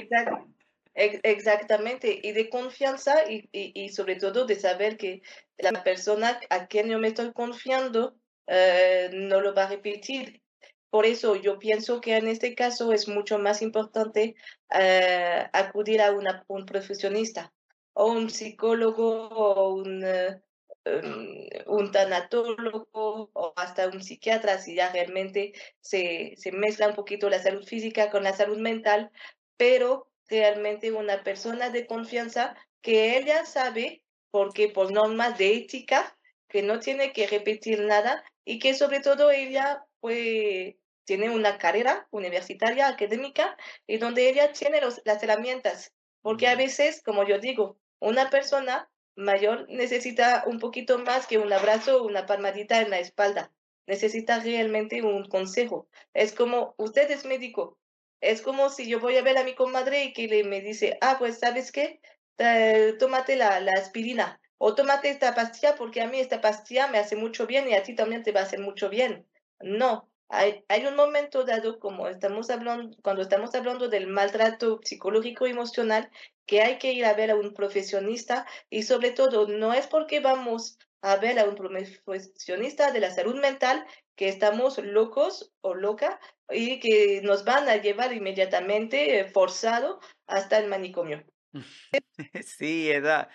Exactamente, y de confianza y, y, y sobre todo de saber que la persona a quien yo me estoy confiando eh, no lo va a repetir. Por eso yo pienso que en este caso es mucho más importante eh, acudir a un profesionista o un psicólogo o un, eh, um, un tanatólogo o hasta un psiquiatra si ya realmente se, se mezcla un poquito la salud física con la salud mental, pero realmente una persona de confianza que ella sabe, porque por normas de ética, que no tiene que repetir nada y que sobre todo ella pues tiene una carrera universitaria, académica, y donde ella tiene los, las herramientas, porque a veces, como yo digo, una persona mayor necesita un poquito más que un abrazo o una palmadita en la espalda, necesita realmente un consejo. Es como, usted es médico, es como si yo voy a ver a mi comadre y que le me dice, ah, pues, ¿sabes qué? Eh, tómate la, la aspirina. o tómate esta pastilla porque a mí esta pastilla me hace mucho bien y a ti también te va a hacer mucho bien. No, hay, hay un momento dado, como estamos hablando, cuando estamos hablando del maltrato psicológico emocional, que hay que ir a ver a un profesionista y sobre todo no es porque vamos a ver a un profesionista de la salud mental que estamos locos o loca y que nos van a llevar inmediatamente eh, forzado hasta el manicomio. Sí, esa,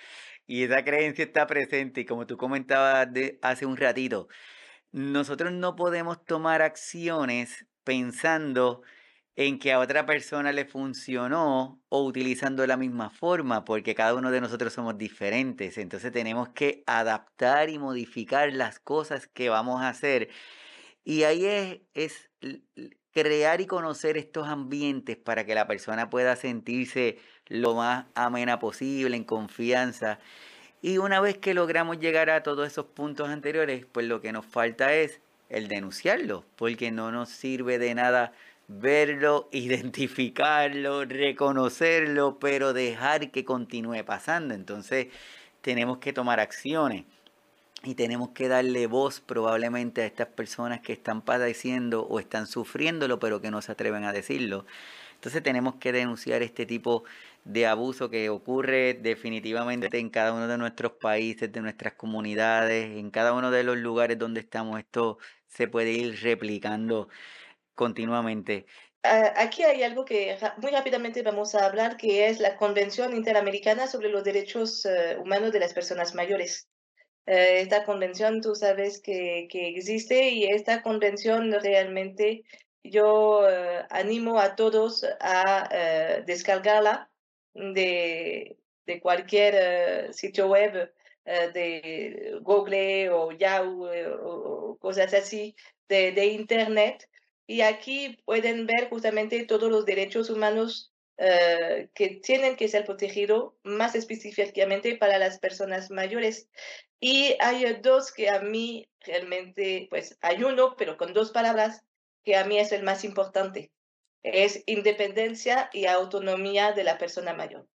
y esa creencia está presente y como tú comentabas de, hace un ratito, nosotros no podemos tomar acciones pensando en que a otra persona le funcionó o utilizando la misma forma, porque cada uno de nosotros somos diferentes. Entonces tenemos que adaptar y modificar las cosas que vamos a hacer. Y ahí es, es crear y conocer estos ambientes para que la persona pueda sentirse lo más amena posible, en confianza. Y una vez que logramos llegar a todos esos puntos anteriores, pues lo que nos falta es el denunciarlo, porque no nos sirve de nada verlo, identificarlo, reconocerlo, pero dejar que continúe pasando. Entonces tenemos que tomar acciones y tenemos que darle voz probablemente a estas personas que están padeciendo o están sufriéndolo, pero que no se atreven a decirlo. Entonces tenemos que denunciar este tipo de abuso que ocurre definitivamente en cada uno de nuestros países, de nuestras comunidades, en cada uno de los lugares donde estamos. Esto se puede ir replicando continuamente. Ah, aquí hay algo que muy rápidamente vamos a hablar, que es la Convención Interamericana sobre los Derechos eh, Humanos de las Personas Mayores. Eh, esta convención, tú sabes que, que, existe y esta convención realmente yo eh, animo a todos a descargarla de, de cualquier sitio web de Google o Yahoo o, cosas así de, de Internet y aquí pueden ver justamente todos los derechos humanos eh, que tienen que ser protegidos más específicamente para las personas mayores. Y hay dos que a mí realmente, pues hay uno, pero con dos palabras, que a mí es el más importante. Es independencia y autonomía de la persona mayor.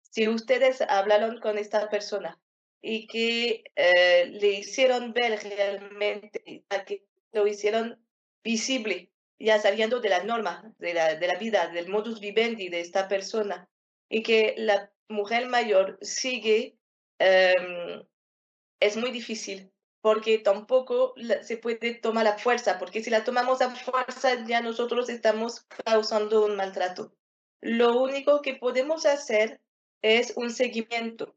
Si ustedes hablaron con esta persona y que eh, le hicieron ver realmente, que lo hicieron visible, ya saliendo de la norma, de la, de la vida, del modus vivendi de esta persona, y que la mujer mayor sigue, em, es muy difícil, porque tampoco se puede tomar la fuerza, porque si la tomamos a fuerza ya nosotros estamos causando un maltrato. Lo único que podemos hacer es un seguimiento.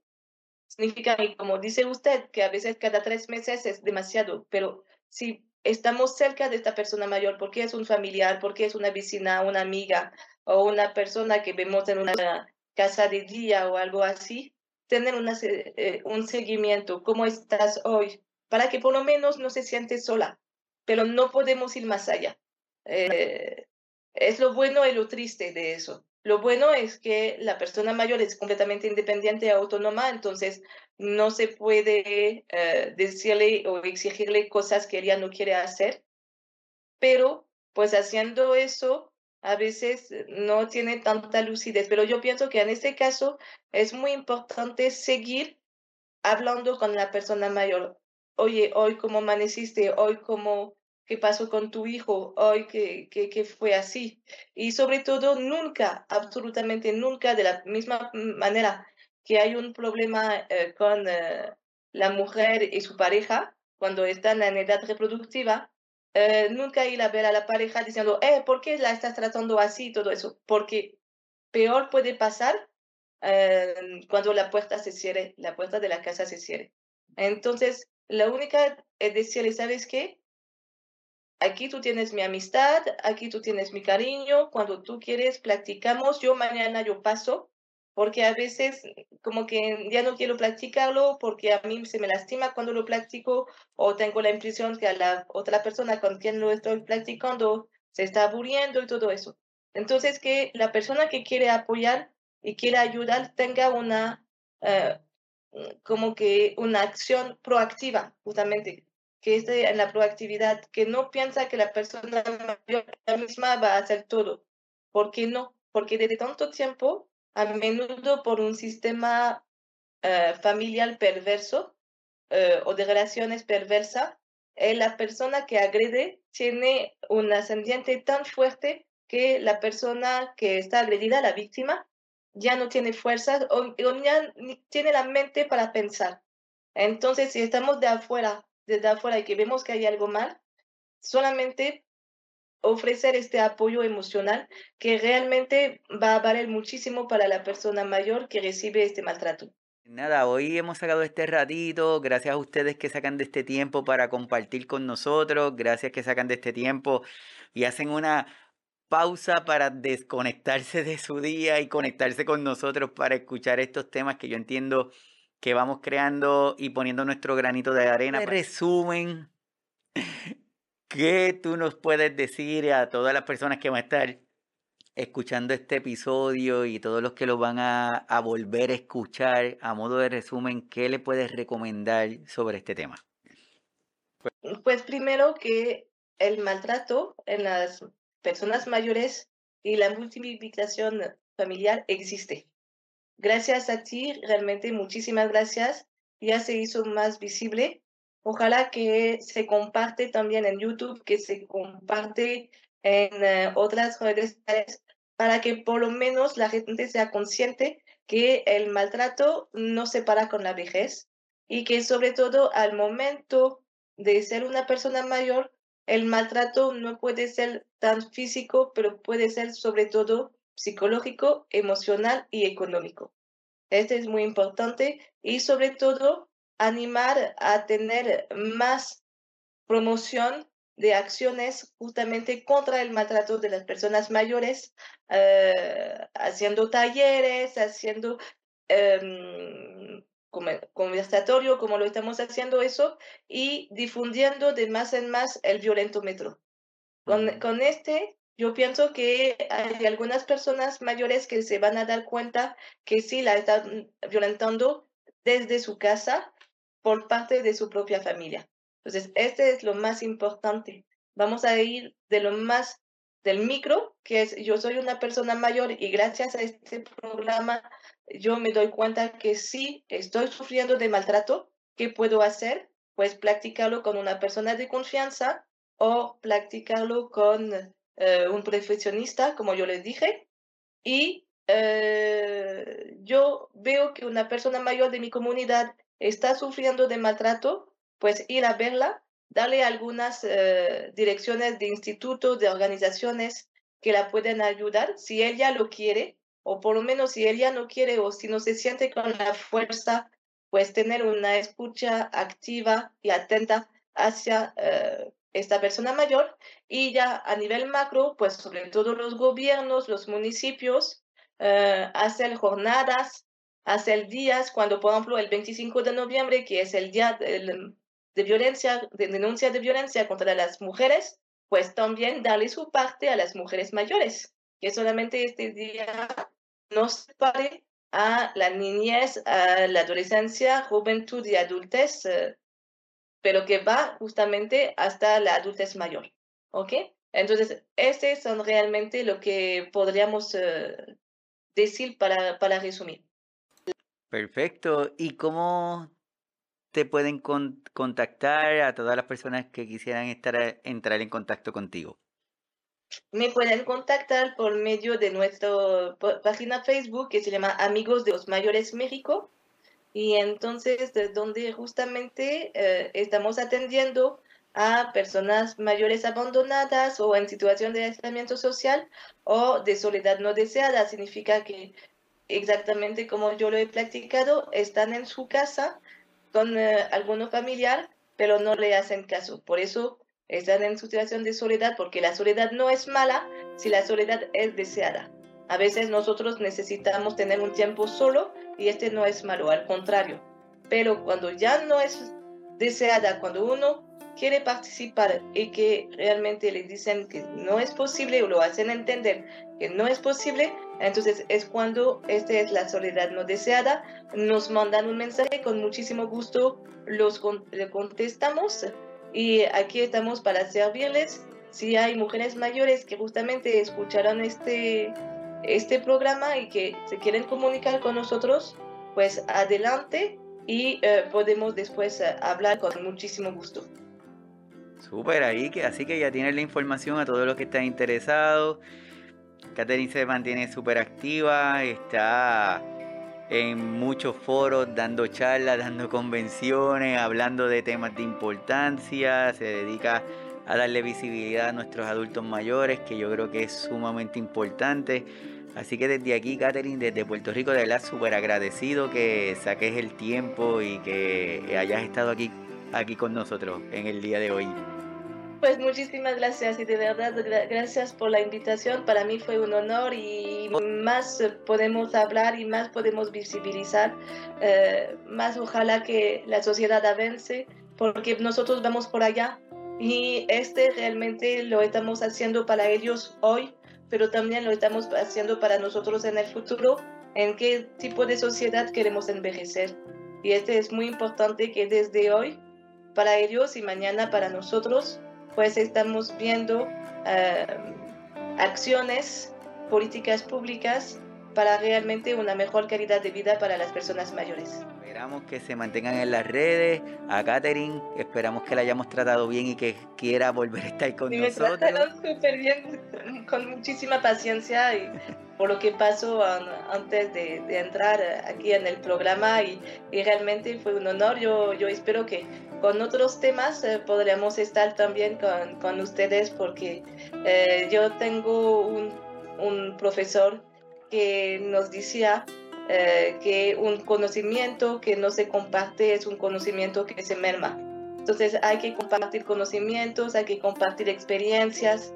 Significa, como dice usted, que a veces cada tres meses es demasiado, pero si estamos cerca de esta persona mayor porque es un familiar, porque es una vecina, una amiga o una persona que vemos en una casa de día o algo así, tener una, eh, un seguimiento, cómo estás hoy, para que por lo menos no se siente sola, pero no podemos ir más allá. Eh, es lo bueno y lo triste de eso. Lo bueno es que la persona mayor es completamente independiente y autónoma, entonces no se puede eh, decirle o exigirle cosas que ella no quiere hacer, pero pues haciendo eso a veces no tiene tanta lucidez. Pero yo pienso que en este caso es muy importante seguir hablando con la persona mayor. Oye, hoy cómo amaneciste, hoy cómo qué pasó con tu hijo hoy, que, que, fue así. Y sobre todo, nunca, absolutamente nunca, de la misma manera que hay un problema eh, con eh, la mujer y su pareja cuando están en edad reproductiva, eh, nunca ir a ver a la pareja diciendo, eh, ¿por qué la estás tratando así? Todo eso, porque peor puede pasar cuando la puerta se cierre, la puerta de la casa se cierre. Entonces, la única es decirle, ¿sabes qué? Aquí tú tienes mi amistad, aquí tú tienes mi cariño, cuando tú quieres platicamos, yo mañana yo paso, porque a veces como que ya no quiero platicarlo porque a mí se me lastima cuando lo platico o tengo la impresión que a la otra persona con quien lo estoy platicando se está aburriendo y todo eso. Entonces que la persona que quiere apoyar y quiere ayudar tenga una, eh, como que una acción proactiva, justamente, que esté en la proactividad, que no piensa que la persona mayor misma va a hacer todo. ¿Por qué no? Porque desde tanto tiempo, a menudo por un sistema eh, familiar perverso eh, o de relaciones perversas, la persona que agrede tiene un ascendiente tan fuerte que la persona que está agredida, la víctima, ya no tiene fuerzas o, ya ni tiene la mente para pensar. Entonces, si estamos de afuera, desde afuera y que vemos que hay algo mal, solamente ofrecer este apoyo emocional que realmente va a valer muchísimo para la persona mayor que recibe este maltrato. Nada, hoy hemos sacado este ratito, gracias a ustedes que sacan de este tiempo para compartir con nosotros, gracias que sacan de este tiempo y hacen una pausa para desconectarse de su día y conectarse con nosotros para escuchar estos temas que yo entiendo que vamos creando y poniendo nuestro granito de arena. Resumen, ¿qué tú nos puedes decir a todas las personas que van a estar escuchando este episodio y todos los que lo van a, a volver a escuchar a modo de resumen, ¿qué le puedes recomendar sobre este tema? Pues primero que el maltrato en las personas mayores y la multiplicación familiar existe gracias a ti, realmente muchísimas gracias. Ya se hizo más visible. Ojalá que se comparte también en YouTube, que se comparte en eh, otras redes sociales, para que por lo menos la gente sea consciente que el maltrato no se para con la vejez y que sobre todo al momento de ser una persona mayor, el maltrato no puede ser tan físico, pero puede ser sobre todo psicológico, emocional y económico. Este es muy importante y sobre todo animar a tener más promoción de acciones justamente contra el maltrato de las personas mayores, eh, haciendo talleres, haciendo eh, conversatorio, como lo estamos haciendo eso, y difundiendo de más en más el violentómetro. Con, con este yo pienso que hay algunas personas mayores que se van a dar cuenta que sí la están violentando desde su casa por parte de su propia familia. Entonces, este es lo más importante. Vamos a ir de lo más del micro, que es yo soy una persona mayor y gracias a este programa yo me doy cuenta que sí estoy sufriendo de maltrato. ¿Qué puedo hacer? Pues practicarlo con una persona de confianza o practicarlo con eh, un profesionista, como yo les dije, y eh, yo veo que una persona mayor de mi comunidad está sufriendo de maltrato, pues ir a verla, darle algunas eh, direcciones de institutos, de organizaciones que la pueden ayudar, si ella lo quiere, o por lo menos si ella no quiere o si no se siente con la fuerza, pues tener una escucha activa y atenta hacia esta persona mayor. Y ya a nivel macro, pues sobre todo los gobiernos, los municipios, eh, hacen jornadas, hacen días, cuando por ejemplo el 25 de noviembre, que es el día de, de violencia, de denuncia de violencia contra las mujeres, pues también darle su parte a las mujeres mayores, que solamente este día no se pare a la niñez, a la adolescencia, juventud y adultez, eh, pero que va justamente hasta la adultez mayor. ¿Ok? Entonces, estos son realmente lo que podríamos eh, decir para, para resumir. Perfecto. ¿Y cómo te pueden contactar a todas las personas que quisieran estar, entrar en contacto contigo? Me pueden contactar por medio de nuestra página Facebook que se llama Amigos de los Mayores México y entonces de donde justamente eh, estamos atendiendo a personas mayores abandonadas o en situación de aislamiento social o de soledad no deseada. Significa que exactamente como yo lo he platicado, están en su casa con eh, alguno familiar, pero no le hacen caso. Por eso están en situación de soledad, porque la soledad no es mala si la soledad es deseada. A veces nosotros necesitamos tener un tiempo solo y este no es malo, al contrario. Pero cuando ya no es deseada, cuando uno quiere participar y que realmente le dicen que no es posible o lo hacen entender que no es posible, entonces es cuando esta es la soledad no deseada, nos mandan un mensaje con muchísimo gusto, los le contestamos y aquí estamos para servirles. Si hay mujeres mayores que justamente escucharon este este programa y que se quieren comunicar con nosotros, pues adelante y eh, podemos después eh, hablar con muchísimo gusto. Súper, ahí que así que ya tienes la información a todos los que están interesados. Catherine se mantiene súper activa, está en muchos foros dando charlas, dando convenciones, hablando de temas de importancia, se dedica a darle visibilidad a nuestros adultos mayores, que yo creo que es sumamente importante. Así que desde aquí, Catherine, desde Puerto Rico, de verdad súper agradecido que saques el tiempo y que hayas estado aquí, aquí con nosotros en el día de hoy. Pues muchísimas gracias y de verdad gracias por la invitación. Para mí fue un honor y más podemos hablar y más podemos visibilizar, eh, más ojalá que la sociedad avance porque nosotros vamos por allá y este realmente lo estamos haciendo para ellos hoy, pero también lo estamos haciendo para nosotros en el futuro, en qué tipo de sociedad queremos envejecer. Y este es muy importante que desde hoy, para ellos y mañana para nosotros, pues estamos viendo eh, acciones, políticas públicas para realmente una mejor calidad de vida para las personas mayores. Esperamos que se mantengan en las redes. A Katherine, esperamos que la hayamos tratado bien y que quiera volver a estar con nosotros. Me súper bien, con muchísima paciencia y por lo que pasó antes de, entrar aquí en el programa y, realmente fue un honor. Yo, yo espero que con otros temas eh, podremos estar también con, con ustedes porque eh, yo tengo un, un, profesor que nos decía eh, que un conocimiento que no se comparte es un conocimiento que se merma. Entonces hay que compartir conocimientos, hay que compartir experiencias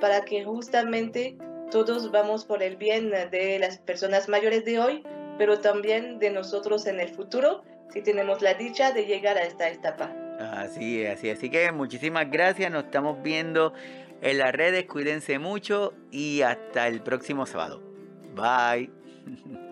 para que justamente todos vamos por el bien de las personas mayores de hoy, pero también de nosotros en el futuro si tenemos la dicha de llegar a esta etapa. Así es, así Así que muchísimas gracias. Nos estamos viendo en las redes. Cuídense mucho y hasta el próximo sábado. Bye.